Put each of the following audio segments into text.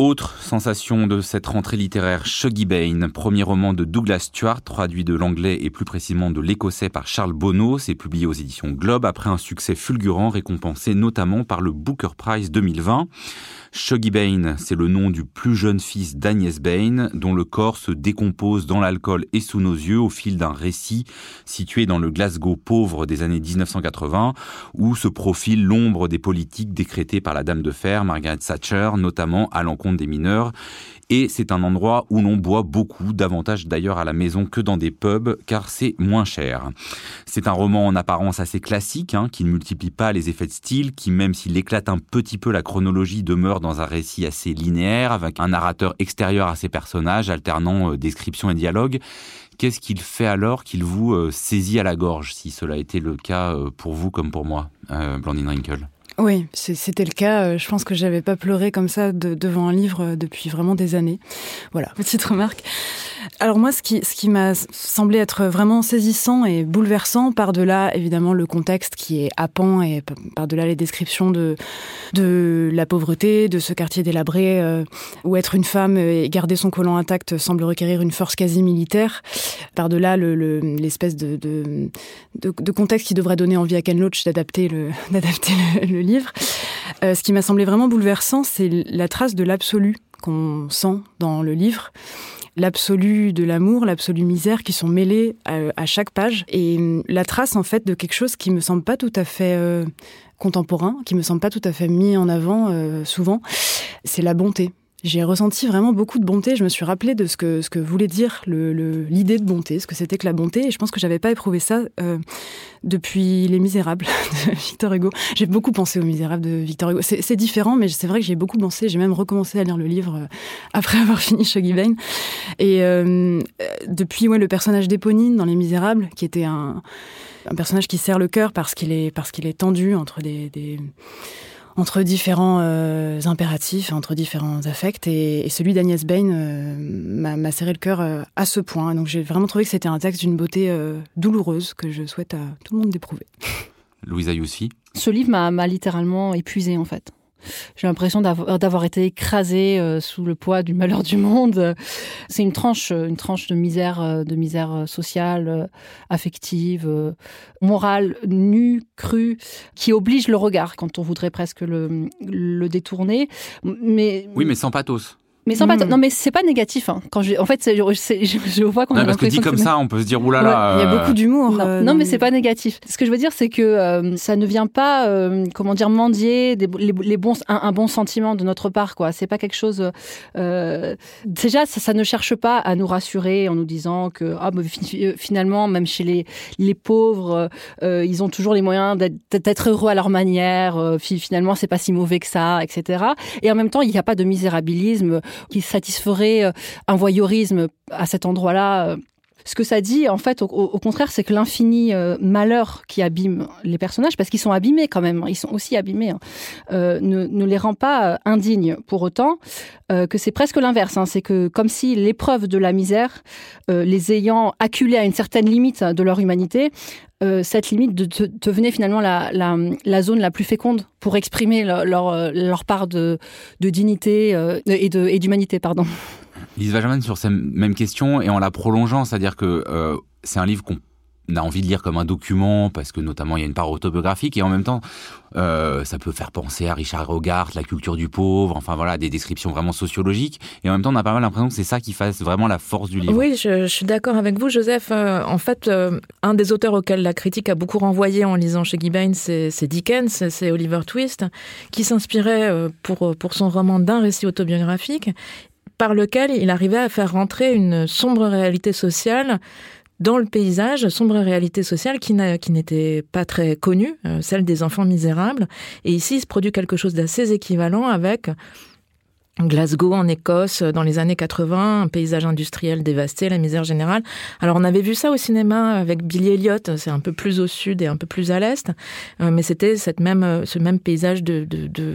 Autre sensation de cette rentrée littéraire, Shuggy Bain, premier roman de Douglas Stuart, traduit de l'anglais et plus précisément de l'écossais par Charles Bonneau, c'est publié aux éditions Globe après un succès fulgurant récompensé notamment par le Booker Prize 2020. Shuggy Bain, c'est le nom du plus jeune fils d'Agnès Bain, dont le corps se décompose dans l'alcool et sous nos yeux au fil d'un récit situé dans le Glasgow pauvre des années 1980, où se profile l'ombre des politiques décrétées par la Dame de Fer, Margaret Thatcher, notamment à l'encontre des mineurs. Et c'est un endroit où l'on boit beaucoup, davantage d'ailleurs à la maison que dans des pubs, car c'est moins cher. C'est un roman en apparence assez classique, hein, qui ne multiplie pas les effets de style, qui même s'il éclate un petit peu la chronologie, demeure dans un récit assez linéaire, avec un narrateur extérieur à ses personnages, alternant euh, description et dialogue. Qu'est-ce qu'il fait alors qu'il vous euh, saisit à la gorge, si cela été le cas euh, pour vous comme pour moi, Blandine Rinkel? Oui, c'était le cas. Euh, je pense que j'avais pas pleuré comme ça devant un livre euh, depuis vraiment des années. Voilà, petite remarque. Alors moi, ce qui, m'a semblé être vraiment saisissant et bouleversant, par-delà évidemment le contexte qui est happant et par-delà les descriptions de, la pauvreté, de ce quartier délabré, euh, où être une femme et garder son collant intact semble requérir une force quasi militaire, par-delà l'espèce le, de, contexte qui devrait donner envie à Ken Loach d'adapter le, le, Euh, ce qui m'a semblé vraiment bouleversant, c'est la trace de l'absolu qu'on sent dans le livre. L'absolu de l'amour, l'absolu misère qui sont mêlés à, chaque page. Et hum, la trace en fait de quelque chose qui me semble pas tout à fait euh, contemporain, qui me semble pas tout à fait mis en avant euh, souvent, c'est la bonté. J'ai ressenti vraiment beaucoup de bonté. Je me suis rappelé de ce que ce que voulait dire le l'idée de bonté, ce que c'était que la bonté. Et je pense que j'avais pas éprouvé ça euh, depuis Les Misérables de Victor Hugo. J'ai beaucoup pensé aux Misérables de Victor Hugo. C'est différent, mais c'est vrai que j'ai beaucoup pensé. J'ai même recommencé à lire le livre euh, après avoir fini Shuggy Bain. Et euh, depuis, ouais, le personnage d'Éponine dans Les Misérables, qui était un un personnage qui serre le cœur parce qu'il est parce qu'il est tendu entre des, des entre différents euh, impératifs, entre différents affects. Et, celui d'Agnès Bain euh, m'a serré le cœur euh, à ce point. Donc j'ai vraiment trouvé que c'était un texte d'une beauté douloureuse que je souhaite à tout le monde d'éprouver. Louisa Youssi Ce livre m'a littéralement épuisé en fait. J'ai l'impression d'avoir été écrasée euh, sous le poids du malheur du monde. C'est une tranche, une tranche de misère, euh, de misère sociale, affective, morale, nue, crue, qui oblige le regard quand on voudrait presque le, le détourner. Mais oui, mais sans pathos. Mais sans hmm. non, mais c'est pas négatif. Hein. Quand je, en fait, je, je, vois qu'on a parce que dit comme ça, on peut se dire oulala. Il y a beaucoup d'humour. Non, euh, mais c'est pas négatif. Ce que je veux dire, c'est que euh, ça ne vient pas, euh, comment dire, mendier des, les, bons, un, bon sentiment de notre part, quoi. C'est pas quelque chose. déjà, ça, ne cherche pas à nous rassurer en nous disant que ah, finalement, même chez les les pauvres, ils ont toujours les moyens d'être heureux à leur manière. finalement, c'est pas si mauvais que ça, etc. Et en même temps, il n'y a pas de misérabilisme qui satisferait euh, un voyeurisme à cet endroit-là. Euh. Ce que ça dit, en fait, au, contraire, c'est que l'infini euh, malheur qui abîme les personnages, parce qu'ils sont abîmés quand même, ils sont aussi abîmés, hein, ne, les rend pas indignes pour autant, que c'est presque l'inverse. Hein. c'est que comme si l'épreuve de la misère, les ayant acculés à une certaine limite de leur humanité, cette limite devenait finalement la, zone la plus féconde pour exprimer leur, part de dignité et d'humanité. pardon. Lise Vajaman sur cette même question et en la prolongeant, c'est-à-dire que c'est un livre qu'on a envie de lire comme un document parce que notamment il y a une part autobiographique et en même temps euh, ça peut faire penser à Richard Hogarth, la culture du pauvre, enfin voilà des descriptions vraiment sociologiques et en même temps on a pas mal l'impression que c'est ça qui fasse vraiment la force du livre. Oui, je, suis d'accord avec vous, Joseph. Euh, en fait, euh, un des auteurs auxquels la critique a beaucoup renvoyé en lisant chez Gibbon, c'est Dickens, c'est Oliver Twist, qui s'inspirait pour pour son roman d'un récit autobiographique par lequel il arrivait à faire rentrer une sombre réalité sociale dans le paysage, sombre réalité sociale qui n'était pas très connue, euh, celle des enfants misérables. Et ici, il se produit quelque chose d'assez équivalent avec Glasgow en Écosse dans les années 80, un paysage industriel dévasté, la misère générale. Alors on avait vu ça au cinéma avec Billy Elliot, c'est un peu plus au sud et un peu plus à l'est, euh, mais c'était cette même ce même paysage de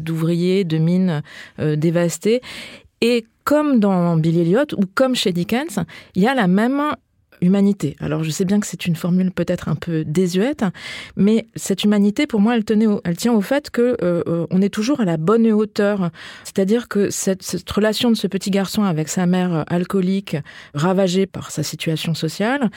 d'ouvriers, de, mines euh, dévastées. Et comme dans Billy Elliot ou comme chez Dickens, il y a la même humanité. Alors je sais bien que c'est une formule peut-être un peu désuète, mais cette humanité, pour moi, elle, tient au fait que euh, euh, est toujours à la bonne hauteur. C'est-à-dire que cette, relation de ce petit garçon avec sa mère alcoolique, ravagée par sa situation sociale,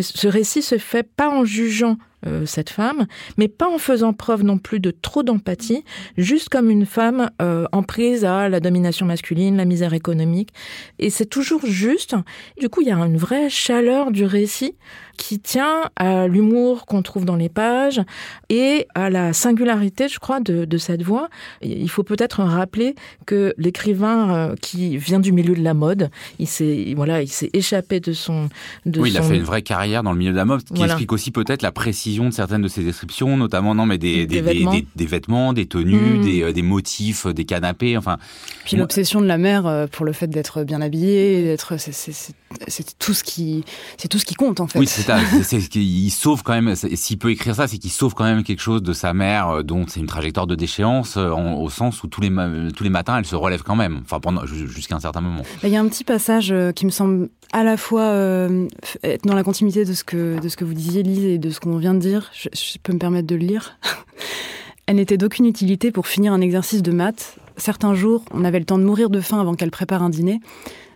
ce récit se fait pas en jugeant euh, cette femme, mais pas en faisant preuve non plus de trop d'empathie, juste comme une femme euh, en prise à la domination masculine, la misère économique. Et c'est toujours juste. Du coup, il y a une vraie chaleur du récit qui tient à l'humour qu'on trouve dans les pages et à la singularité, je crois, de, de cette voix. Il faut peut-être rappeler que l'écrivain euh, qui vient du milieu de la mode, il s'est voilà, il s'est échappé de son. De oui, il a fait une vraie carrière dans le milieu de la mode, qui Voilà. explique aussi peut-être la précision de certaines de ses descriptions, notamment non mais des, Des des, vêtements. des, des vêtements, des tenues, Mm. des, euh, des motifs, des canapés, enfin. Puis l'obsession de la mère euh, pour le fait d'être bien habillée, d'être, c'est, tout ce qui, c'est tout ce qui compte en fait. Oui, c'est qu'il sauve quand même. S'il peut écrire ça, c'est qu'il sauve quand même quelque chose de sa mère, euh, dont c'est une trajectoire de déchéance, euh, en- au sens où tous les tous les matins, elle se relève quand même. Enfin, pendant ju- jusqu'à un certain moment. Il y a un petit passage euh, qui me semble à la fois euh, être dans la continuité de ce que de ce que vous disiez, Lise, et de ce qu'on vient de dire. Je, peux me permettre de le lire. Elle n'était d'aucune utilité pour finir un exercice de maths. Certains jours, on avait le temps de mourir de faim avant qu'elle prépare un dîner.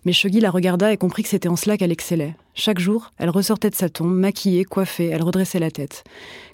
Mais Shuggy la regarda et comprit que c'était en cela qu'elle excellait. Chaque jour, elle ressortait de sa tombe, maquillée, coiffée, elle redressait la tête.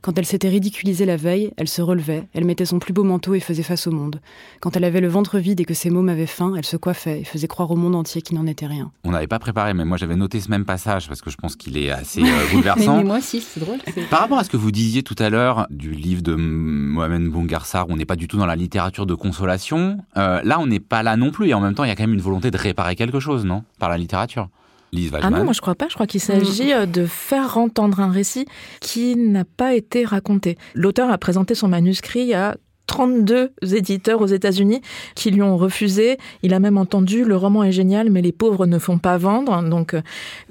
Quand elle s'était ridiculisée la veille, elle se relevait, elle mettait son plus beau manteau et faisait face au monde. Quand elle avait le ventre vide et que ses mômes avaient faim, elle se coiffait et faisait croire au monde entier qu'il n'en était rien. On n'avait pas préparé, mais moi j'avais noté ce même passage parce que je pense qu'il est assez euh, bouleversant. mais moi aussi, c'est drôle. Par rapport à ce que vous disiez tout à l'heure du livre de Mohamed Boungarsar, où on n'est pas du tout dans la littérature de consolation, euh, là on n'est pas là non plus, et en même temps il y a quand même une volonté de réparer quelque chose, non? Par la littérature. Lise Ah non, moi je crois pas. Je crois qu'il s'agit euh, de faire entendre un récit qui n'a pas été raconté. L'auteur a présenté son manuscrit à 32 éditeurs aux États-Unis qui lui ont refusé. Il a même entendu le roman est génial, mais les pauvres ne font pas vendre. Donc euh,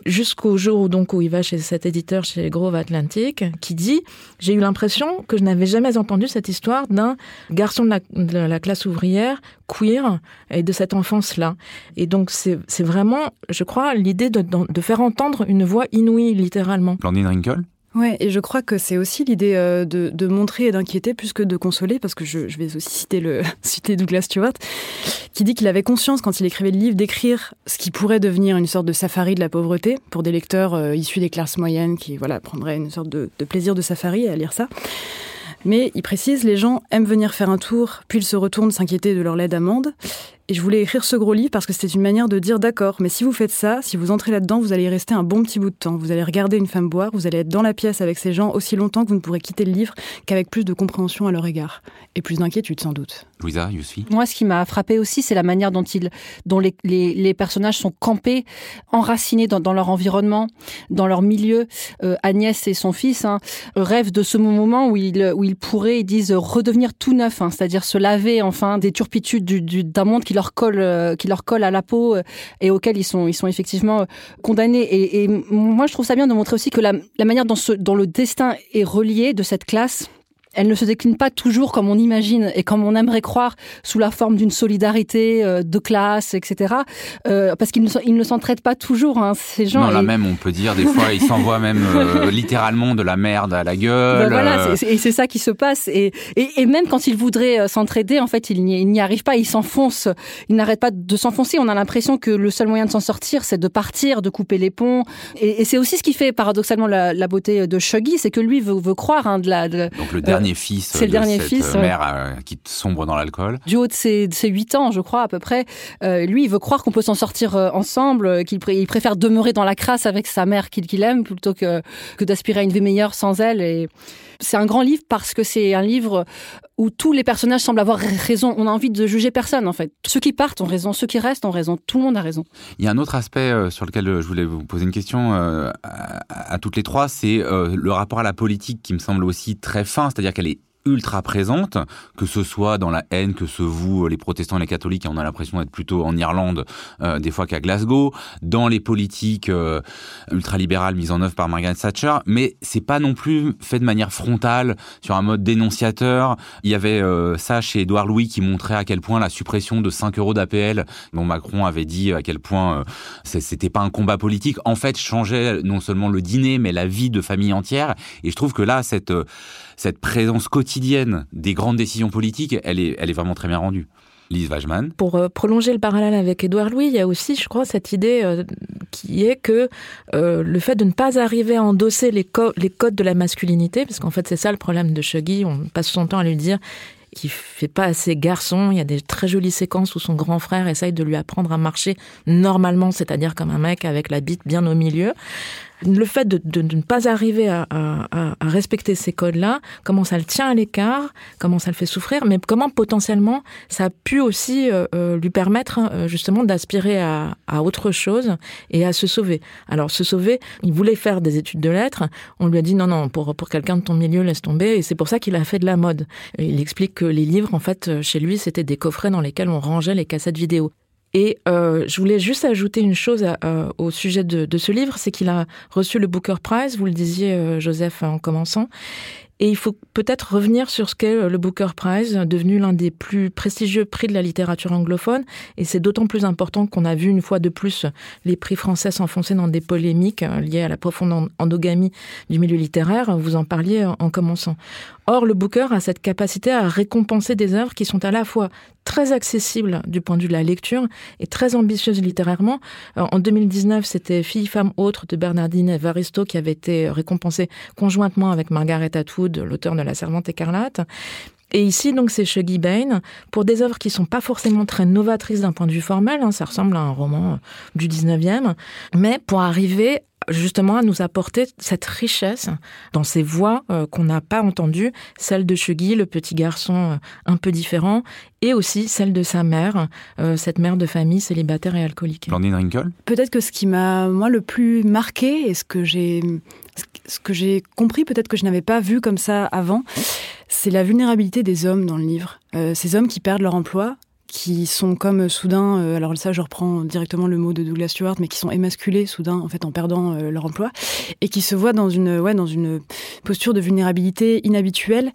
jusqu'au jour où donc où il va chez cet éditeur chez Grove Atlantic, qui dit j'ai eu l'impression que je n'avais jamais entendu cette histoire d'un garçon de la, classe ouvrière queer et de cette enfance-là. Et donc c'est vraiment, je crois, l'idée de, de, faire entendre une voix inouïe littéralement. Blandine Wrinkle Ouais, et je crois que c'est aussi l'idée euh, de, montrer et d'inquiéter plus que de consoler, parce que je, vais aussi citer, le, citer Douglas Stewart, qui dit qu'il avait conscience, quand il écrivait le livre, d'écrire ce qui pourrait devenir une sorte de safari de la pauvreté pour des lecteurs euh, issus des classes moyennes qui voilà prendraient une sorte de, de plaisir de safari à lire ça. Mais il précise, les gens aiment venir faire un tour, puis ils se retournent s'inquiéter de leur lait d'amande. Et je voulais écrire ce gros livre parce que c'était une manière de dire d'accord, mais si vous faites ça, si vous entrez là-dedans, vous allez y rester un bon petit bout de temps. Vous allez regarder une femme boire, vous allez être dans la pièce avec ces gens aussi longtemps que vous ne pourrez quitter le livre qu'avec plus de compréhension à leur égard. Et plus d'inquiétude sans doute. Louisa, Yousfi Moi, ce qui m'a frappé aussi, c'est la manière dont, les, les, les personnages sont campés, enracinés dans, dans leur environnement, dans leur milieu. Euh, Agnès et son fils hein, rêvent de ce moment où ils, où ils pourraient, ils disent, redevenir tout neuf, hein, c'est-à-dire se laver enfin des turpitudes du, du, d'un monde qui leur colle, euh, qui leur colle à la peau euh, et auquel ils sont, ils sont effectivement euh, condamnés. Et, et moi, je trouve ça bien de montrer aussi que la, la manière dont, ce, dont le destin est relié de cette classe elle ne se décline pas toujours comme on imagine et comme on aimerait croire sous la forme d'une solidarité euh, de classe, etc. Euh, parce qu'ils ne, ils ne s'entraident pas toujours, hein, ces gens. Non, là et- même, on peut dire, des fois, ils s'envoient même euh, littéralement de la merde à la gueule. Ben voilà, euh, et c'est ça qui se passe. Et, et, et même quand ils voudraient euh, s'entraider, en fait, ils n'y arrivent pas. Ils s'enfoncent. Ils n'arrêtent pas de s'enfoncer. On a l'impression que le seul moyen de s'en sortir, c'est de partir, de couper les ponts. Et, et c'est aussi ce qui fait paradoxalement la, la beauté de Shuggy, c'est que lui veut, veut croire hein, de la, de, Donc le dernier fils c'est le de dernier cette fils, ouais. mère euh, qui sombre dans l'alcool. du haut de ses, de ses 8 ans, je crois, à peu près, euh, lui, il veut croire qu'on peut s'en sortir euh, ensemble, euh, qu'il pré- il préfère demeurer dans la crasse avec sa mère qu'il qu'il aime plutôt que, que d'aspirer à une vie meilleure sans elle. Et c'est un grand livre parce que c'est un livre où tous les personnages semblent avoir raison. On a envie de juger personne, en fait. Ceux qui partent ont raison, ceux qui restent ont raison. Tout le monde a raison. Il y a un autre aspect euh, sur lequel euh, je voulais vous poser une question euh, à, toutes les trois, c'est le rapport à la politique qui me semble aussi très fin, c'est-à-dire qu'elle est ultra présente, que ce soit dans la haine que se vouent les protestants et les catholiques, et on a l'impression d'être plutôt en Irlande euh, des fois qu'à Glasgow, dans les politiques euh, ultralibérales mises en œuvre par Margaret Thatcher, mais c'est pas non plus fait de manière frontale sur un mode dénonciateur. Il y avait euh, ça chez Édouard Louis qui montrait à quel point la suppression de 5 euros d'APL, dont Macron avait dit à quel point c'était pas un combat politique, en fait changeait non seulement le dîner mais la vie de famille entière. Et je trouve que là cette cette présence quotidienne des grandes décisions politiques, elle est, elle est vraiment très bien rendue. Lise Wajman. Pour euh, prolonger le parallèle avec Édouard Louis, il y a aussi, je crois, cette idée euh, qui est que euh, le fait de ne pas arriver à endosser les, codes de la masculinité, parce qu'en fait c'est ça le problème de Shuggy, on passe son temps à lui dire qu'il fait pas assez garçon. Il y a des très jolies séquences où son grand frère essaye de lui apprendre à marcher normalement, c'est-à-dire comme un mec avec la bite bien au milieu le fait de, ne pas arriver à, respecter ces codes-là, comment ça le tient à l'écart, comment ça le fait souffrir, mais comment potentiellement ça a pu aussi euh, euh, lui permettre euh, justement d'aspirer à, autre chose et à se sauver. Alors se sauver, il voulait faire des études de lettres, on lui a dit non non pour pour quelqu'un de ton milieu laisse tomber et c'est pour ça qu'il a fait de la mode. il explique que les livres en fait chez lui c'était des coffrets dans lesquels on rangeait les cassettes vidéo. Et euh, je voulais juste ajouter une chose euh, au sujet de, ce livre, c'est qu'il a reçu le Booker Prize, vous le disiez euh, Joseph en commençant, et il faut peut-être revenir sur ce qu'est euh, le Booker Prize, devenu l'un des plus prestigieux prix de la littérature anglophone. Et c'est d'autant plus important qu'on a vu une fois de plus les prix français s'enfoncer dans des polémiques euh, liées à la profonde endogamie du milieu littéraire. Vous en parliez en commençant. Or, le Booker a cette capacité à récompenser des œuvres qui sont à la fois très accessibles du point de vue de la lecture et très ambitieuses littérairement. Euh, en 2019, c'était Fille, femme, autre de Bernardine Evaristo qui avait été récompensée conjointement avec Margaret Atwood l'auteur de La Servante écarlate. Et ici, donc, c'est Shuggy Bain, pour des œuvres qui sont pas forcément très novatrices d'un point de vue formel, hein, ça ressemble à un roman du 19e, mais pour arriver justement à nous apporter cette richesse dans ces voix euh, qu'on n'a pas entendues, celle de Shuggy, le petit garçon euh, un peu différent, et aussi celle de sa mère, euh, cette mère de famille célibataire et alcoolique. Blandine Rinkel? Peut-être que ce qui m'a, moi, le plus marqué, et ce que j'ai, ce que j'ai compris, peut-être que je n'avais pas vu comme ça avant, c'est la vulnérabilité des hommes dans le livre. ces hommes qui perdent leur emploi, qui sont comme soudain, euh, alors ça je reprends directement le mot de Douglas Stewart, mais qui sont émasculés soudain en fait en perdant euh, leur emploi et qui se voient dans une ouais dans une posture de vulnérabilité inhabituelle.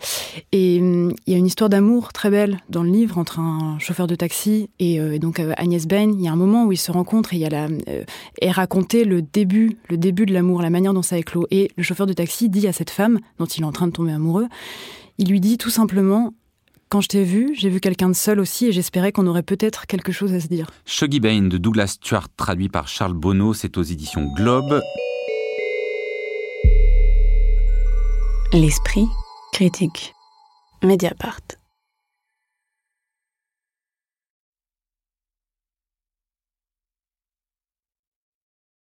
Et hum, il y a une histoire d'amour très belle dans le livre entre un chauffeur de bain et, donc euh, Agnès Ben. Il y a un moment où ils se rencontrent et il y a la et raconter le début le début de l'amour, la manière dont ça éclot. Et le chauffeur de taxi dit à cette femme dont il est en train de tomber amoureux, il lui dit tout simplement quand je t'ai vu, j'ai vu quelqu'un de seul aussi et j'espérais qu'on aurait peut-être quelque chose à se dire. Shuggy Bain de Douglas Stuart, traduit par Charles Bonneau, c'est aux éditions Globe. L'esprit critique. Mediapart.